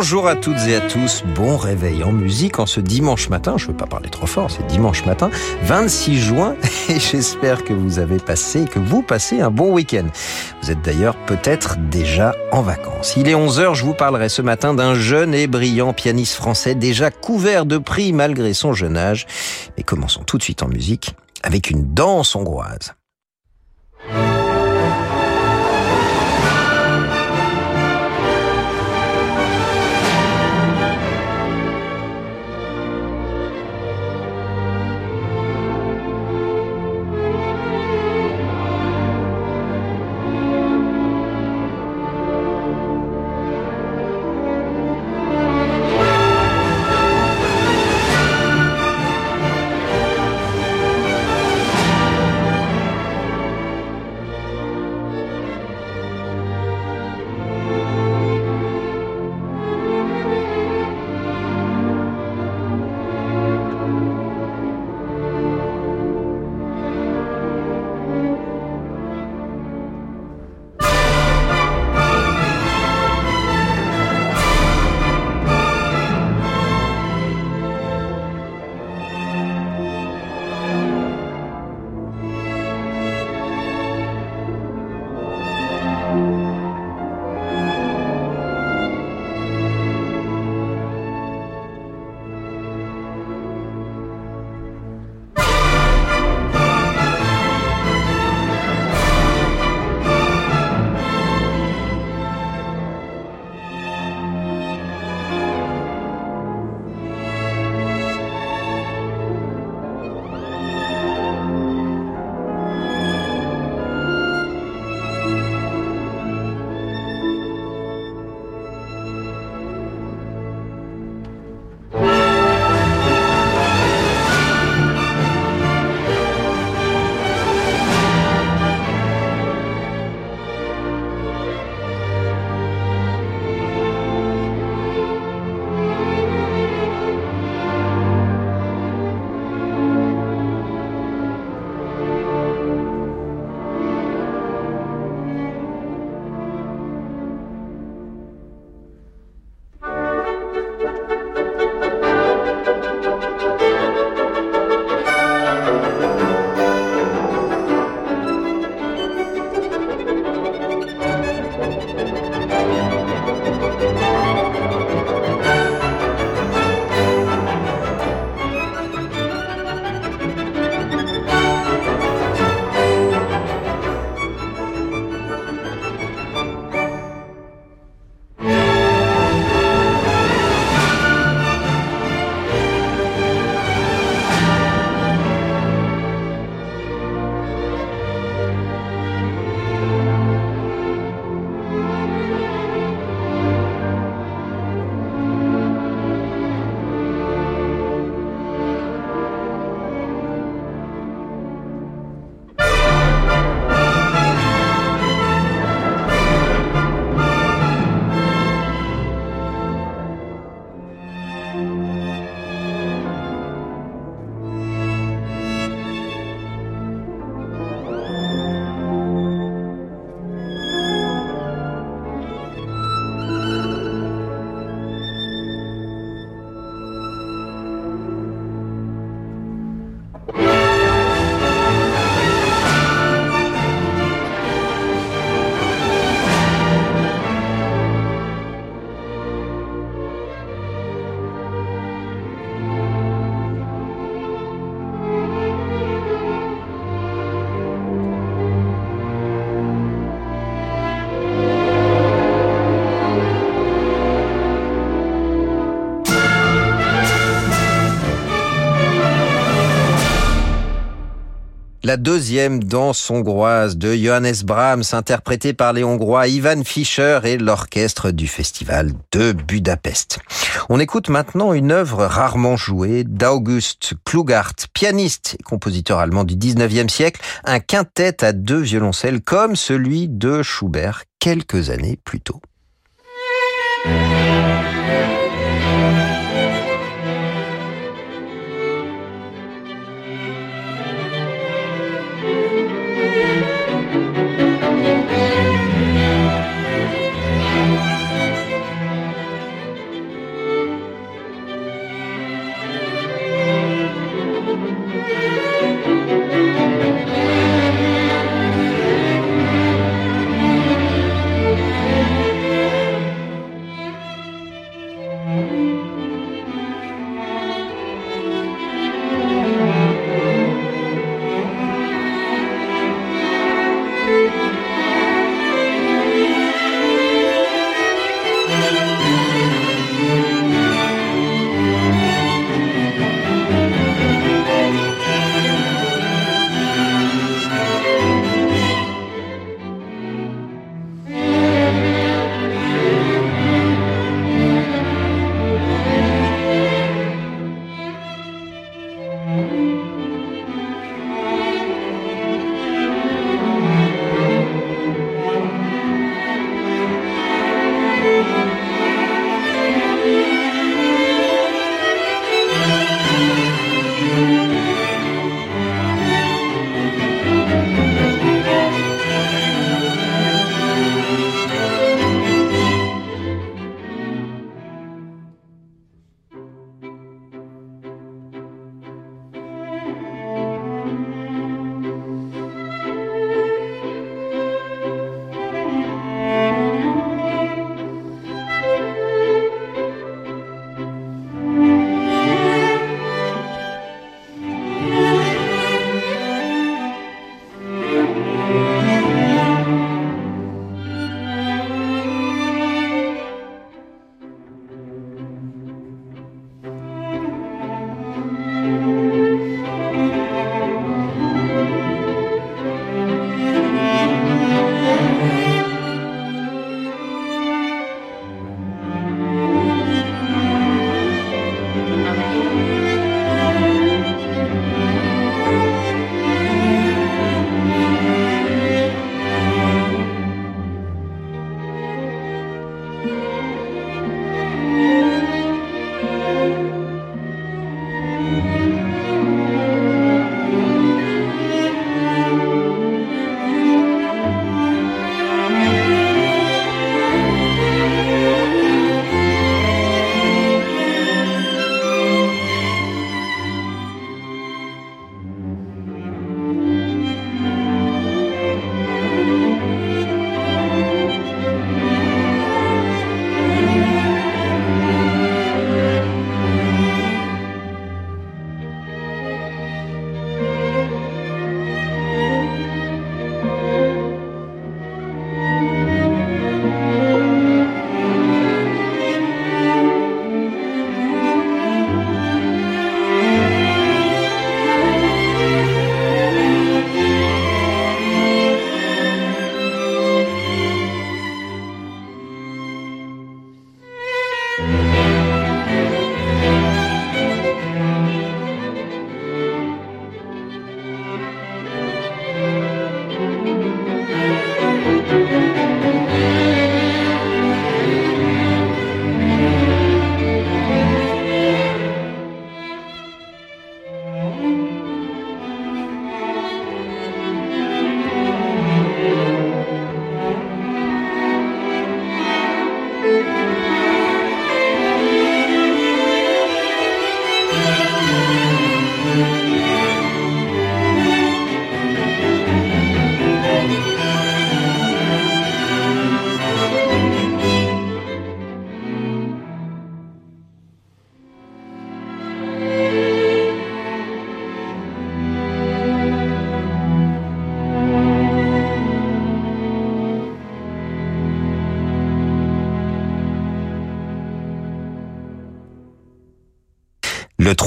Bonjour à toutes et à tous, bon réveil en musique en ce dimanche matin, je ne veux pas parler trop fort, c'est dimanche matin, 26 juin, et j'espère que vous avez passé, que vous passez un bon week-end. Vous êtes d'ailleurs peut-être déjà en vacances. Il est 11h, je vous parlerai ce matin d'un jeune et brillant pianiste français déjà couvert de prix malgré son jeune âge. Mais commençons tout de suite en musique avec une danse hongroise. La deuxième danse hongroise de Johannes Brahms, interprétée par les Hongrois Ivan Fischer et l'orchestre du festival de Budapest. On écoute maintenant une œuvre rarement jouée d'August Klugart, pianiste et compositeur allemand du 19e siècle, un quintet à deux violoncelles comme celui de Schubert quelques années plus tôt.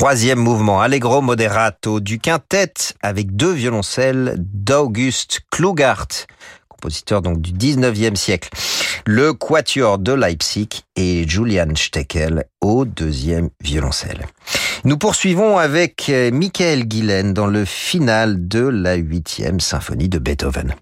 Troisième mouvement Allegro Moderato du quintet avec deux violoncelles d'August Klugart, compositeur donc du 19e siècle. Le quatuor de Leipzig et Julian Steckel au deuxième violoncelle. Nous poursuivons avec euh, Michael Gillen dans le final de la huitième symphonie de Beethoven.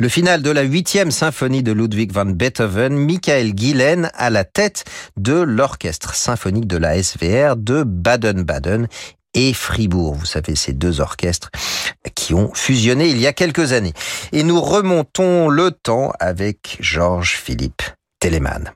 Le final de la huitième symphonie de Ludwig van Beethoven, Michael Gillen à la tête de l'orchestre symphonique de la SVR de Baden-Baden et Fribourg. Vous savez, ces deux orchestres qui ont fusionné il y a quelques années. Et nous remontons le temps avec Georges Philippe Telemann.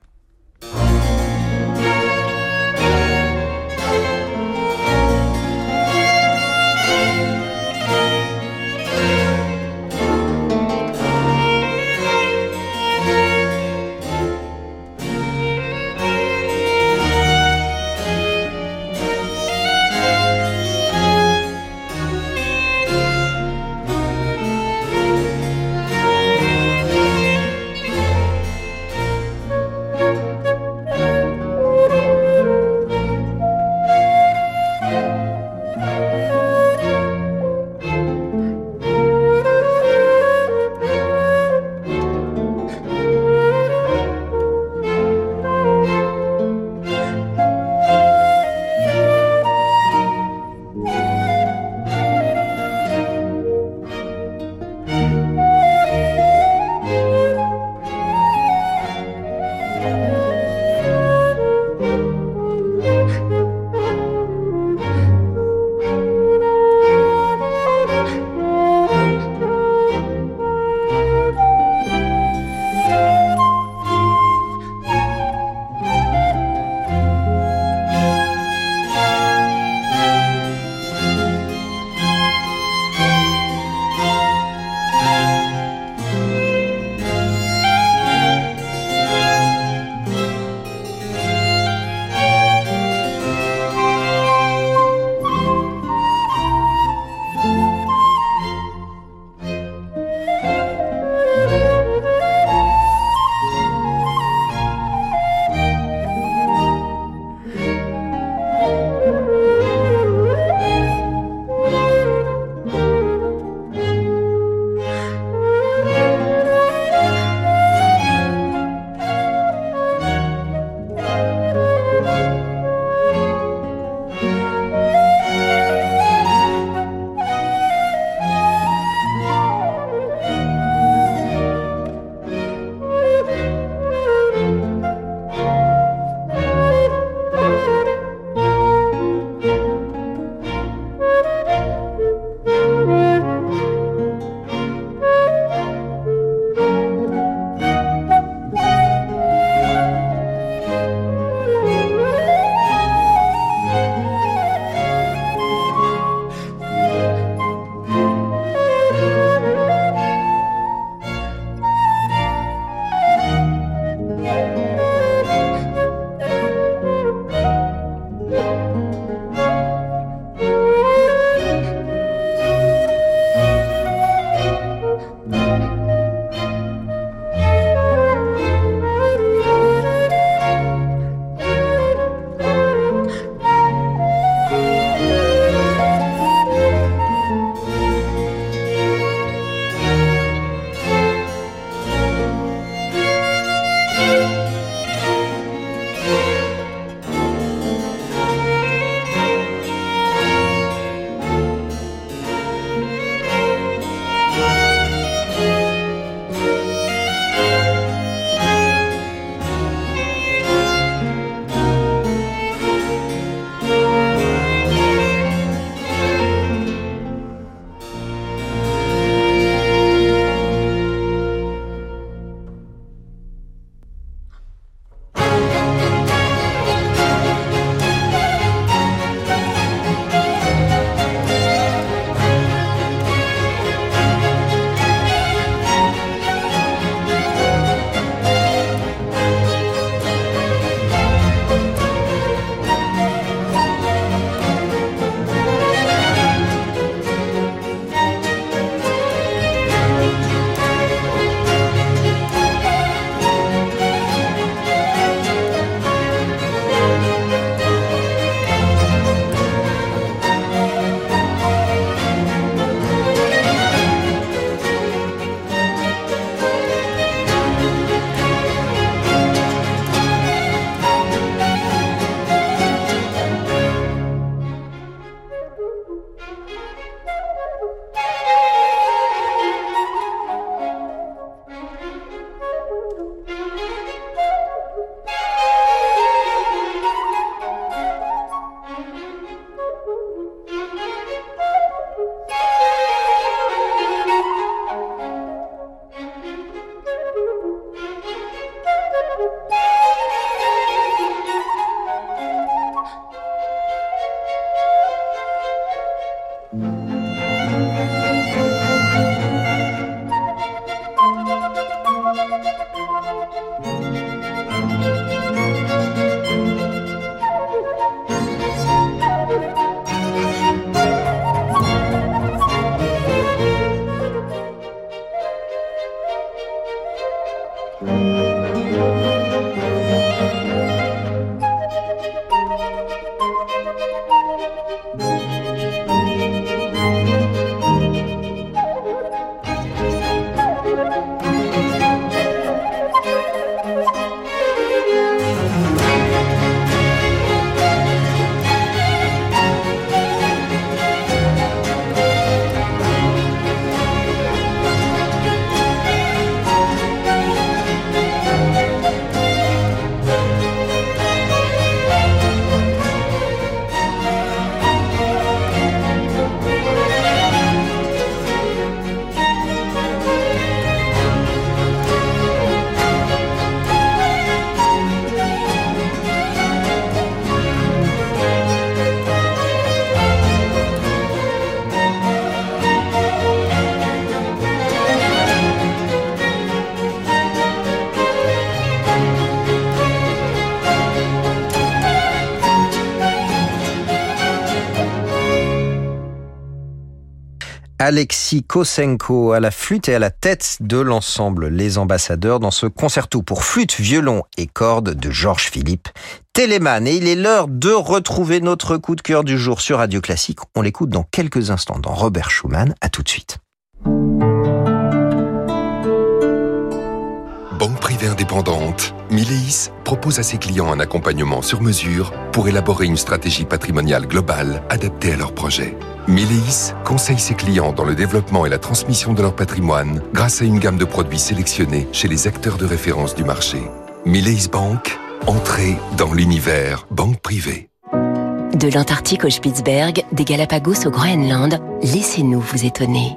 Alexis Kosenko à la flûte et à la tête de l'ensemble Les Ambassadeurs dans ce concerto pour flûte, violon et cordes de Georges Philippe Téléman. Et il est l'heure de retrouver notre coup de cœur du jour sur Radio Classique. On l'écoute dans quelques instants dans Robert Schumann. À tout de suite. Banque privée indépendante, Mileis propose à ses clients un accompagnement sur mesure pour élaborer une stratégie patrimoniale globale adaptée à leurs projets. Mileis conseille ses clients dans le développement et la transmission de leur patrimoine grâce à une gamme de produits sélectionnés chez les acteurs de référence du marché. Mileis Bank, entrée dans l'univers banque privée. De l'Antarctique au Spitzberg, des Galapagos au Groenland, laissez-nous vous étonner.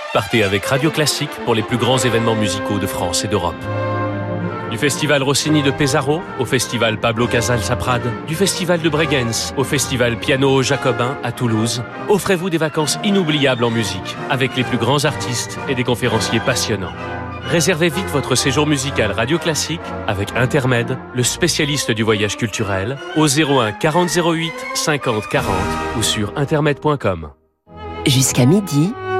partez avec Radio Classique pour les plus grands événements musicaux de France et d'Europe. Du festival Rossini de Pesaro au festival Pablo Casals à du festival de Bregenz au festival Piano Jacobin à Toulouse, offrez-vous des vacances inoubliables en musique avec les plus grands artistes et des conférenciers passionnants. Réservez vite votre séjour musical Radio Classique avec Intermed, le spécialiste du voyage culturel, au 01 40 08 50 40 ou sur intermed.com. Jusqu'à midi,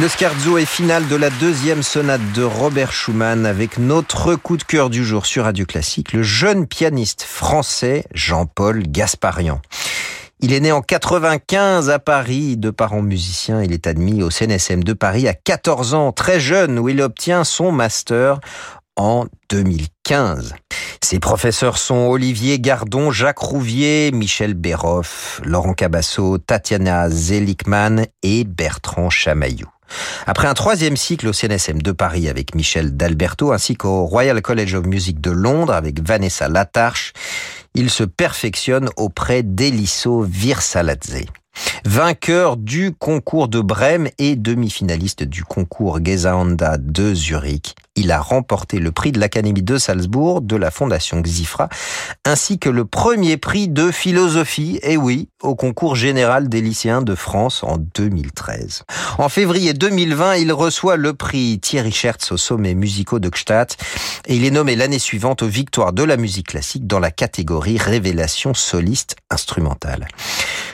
Le scherzo est final de la deuxième sonate de Robert Schumann avec notre coup de cœur du jour sur Radio Classique, le jeune pianiste français Jean-Paul Gasparian. Il est né en 95 à Paris, de parents musiciens. Il est admis au CNSM de Paris à 14 ans, très jeune, où il obtient son master en 2015. Ses professeurs sont Olivier Gardon, Jacques Rouvier, Michel Béroff, Laurent Cabasso, Tatiana Zelikman et Bertrand Chamaillou. Après un troisième cycle au CNSM de Paris avec Michel D'Alberto ainsi qu'au Royal College of Music de Londres avec Vanessa Latarche, il se perfectionne auprès d'Eliso Virsaladze. Vainqueur du concours de Brême et demi-finaliste du concours Gesahanda de Zurich, il a remporté le prix de l'Académie de Salzbourg de la Fondation Xifra, ainsi que le premier prix de philosophie, et oui, au concours général des lycéens de France en 2013. En février 2020, il reçoit le prix Thierry Schertz au sommet musicaux de Gstaad et il est nommé l'année suivante aux victoires de la musique classique dans la catégorie révélation soliste instrumentale.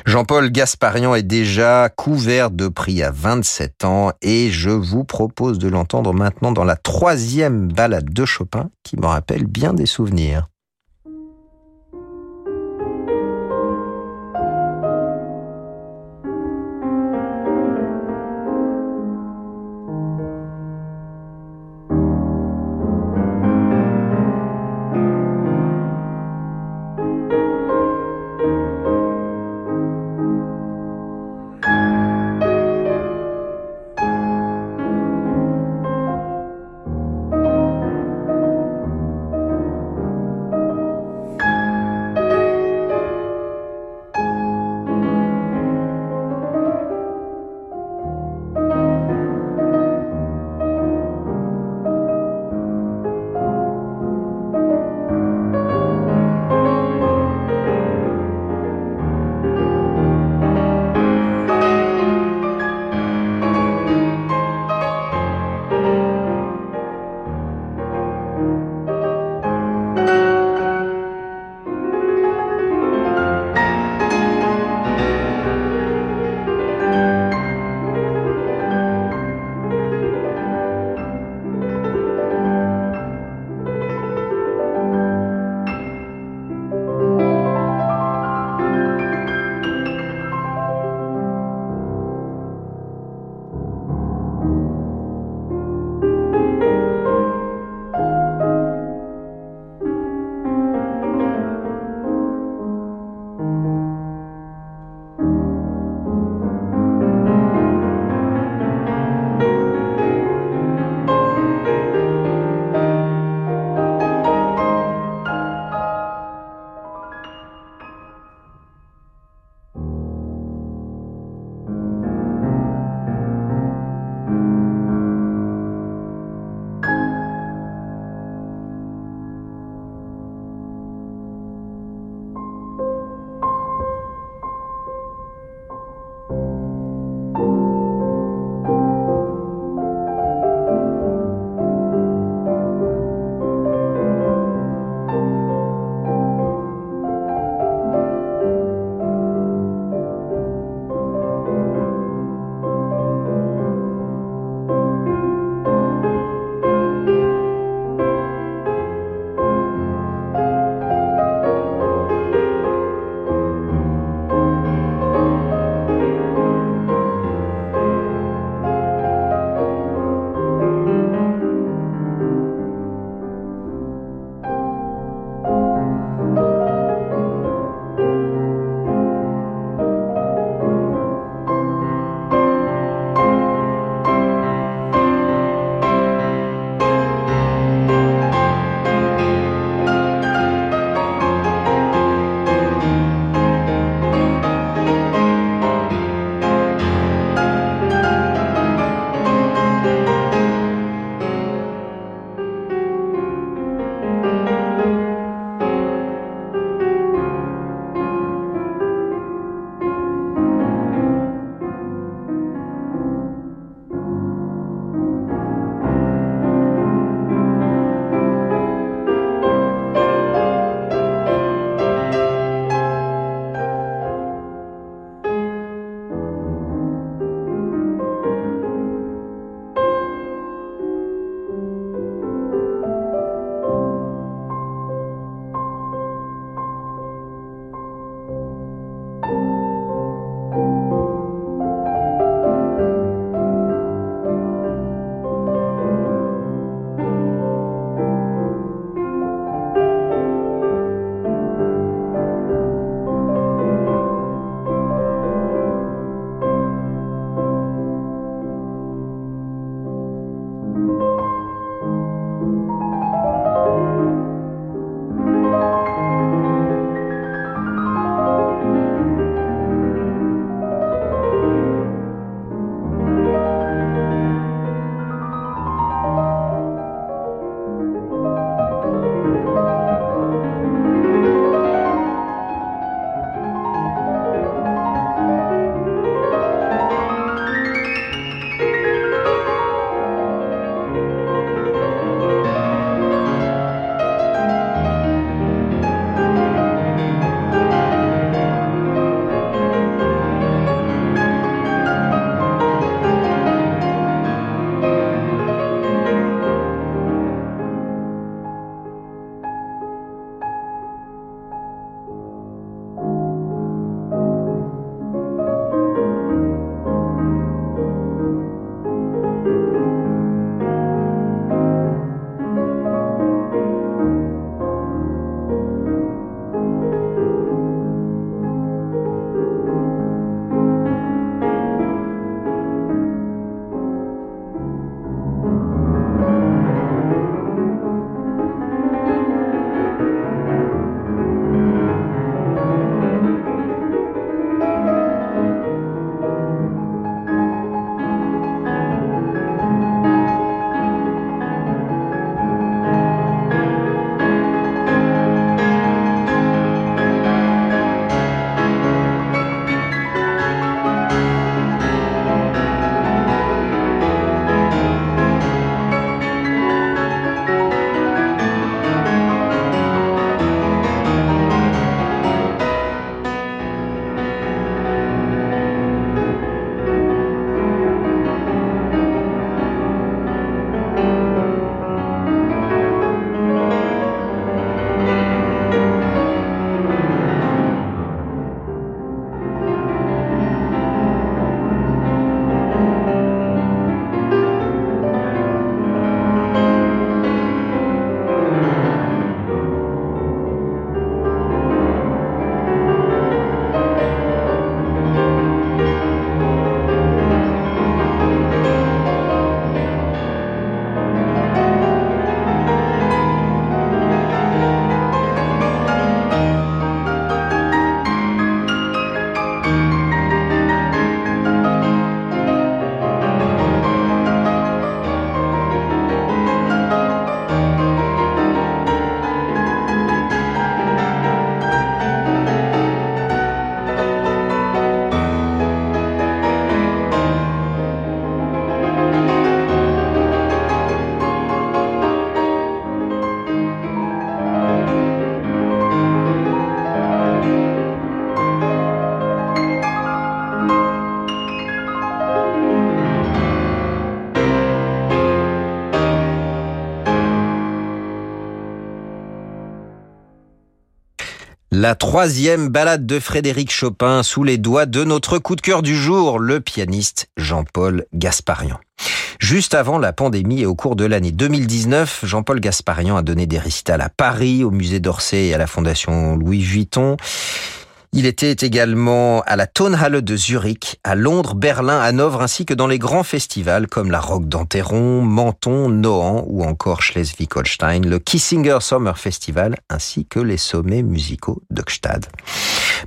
Jean-Paul Gasparian est déjà couvert de prix à 27 ans et je vous propose de l'entendre maintenant dans la troisième balade de Chopin qui me rappelle bien des souvenirs. La troisième balade de Frédéric Chopin sous les doigts de notre coup de cœur du jour, le pianiste Jean-Paul Gasparian. Juste avant la pandémie et au cours de l'année 2019, Jean-Paul Gasparian a donné des récitals à Paris, au musée d'Orsay et à la fondation Louis Vuitton. Il était également à la Tonhalle de Zurich, à Londres, Berlin, Hanovre, ainsi que dans les grands festivals comme la Roque d'Anteron, Menton, Nohant ou encore Schleswig-Holstein, le Kissinger Summer Festival, ainsi que les sommets musicaux d'Ockstad.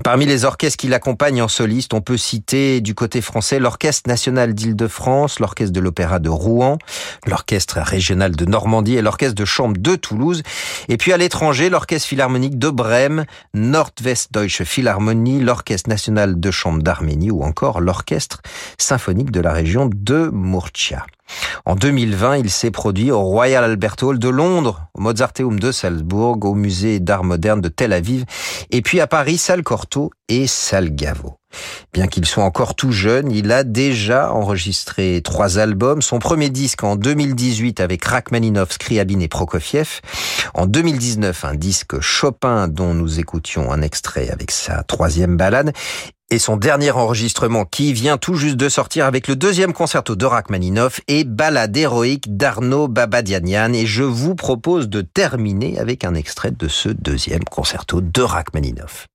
Parmi les orchestres qui l'accompagnent en soliste, on peut citer du côté français l'Orchestre national d'Île-de-France, l'Orchestre de l'Opéra de Rouen, l'Orchestre régional de Normandie et l'Orchestre de chambre de Toulouse. Et puis à l'étranger, l'Orchestre philharmonique de Brême, Nordwestdeutsche Philharmonie, l'Orchestre national de chambre d'Arménie ou encore l'Orchestre symphonique de la région de Murcia. En 2020, il s'est produit au Royal Albert Hall de Londres, au Mozarteum de Salzbourg, au Musée d'art moderne de Tel Aviv, et puis à Paris, Salle Cortot et Salle Gaveau. Bien qu'il soit encore tout jeune, il a déjà enregistré trois albums. Son premier disque en 2018 avec Rachmaninoff, Scriabine et Prokofiev. En 2019, un disque Chopin dont nous écoutions un extrait avec sa troisième balade. Et son dernier enregistrement qui vient tout juste de sortir avec le deuxième concerto de Rachmaninoff et Balade héroïque d'Arnaud Babadianian. Et je vous propose de terminer avec un extrait de ce deuxième concerto de Rachmaninoff.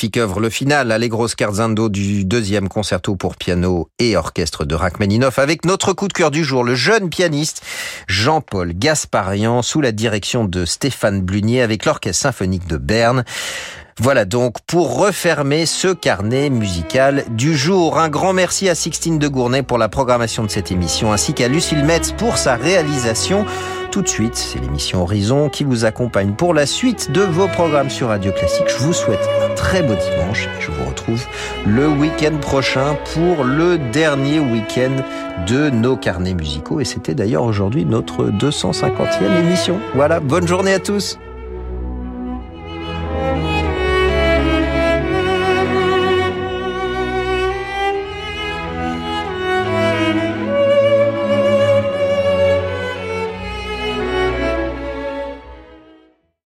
Magnifique le final, Allegro Scherzando du deuxième concerto pour piano et orchestre de Rachmaninoff, avec notre coup de cœur du jour, le jeune pianiste Jean-Paul Gasparian, sous la direction de Stéphane Blunier, avec l'orchestre symphonique de Berne. Voilà donc pour refermer ce carnet musical du jour. Un grand merci à Sixtine de Gournay pour la programmation de cette émission, ainsi qu'à Lucille Metz pour sa réalisation. Tout de suite, c'est l'émission Horizon qui vous accompagne pour la suite de vos programmes sur Radio Classique. Je vous souhaite un très beau dimanche et je vous retrouve le week-end prochain pour le dernier week-end de nos carnets musicaux. Et c'était d'ailleurs aujourd'hui notre 250e émission. Voilà, bonne journée à tous.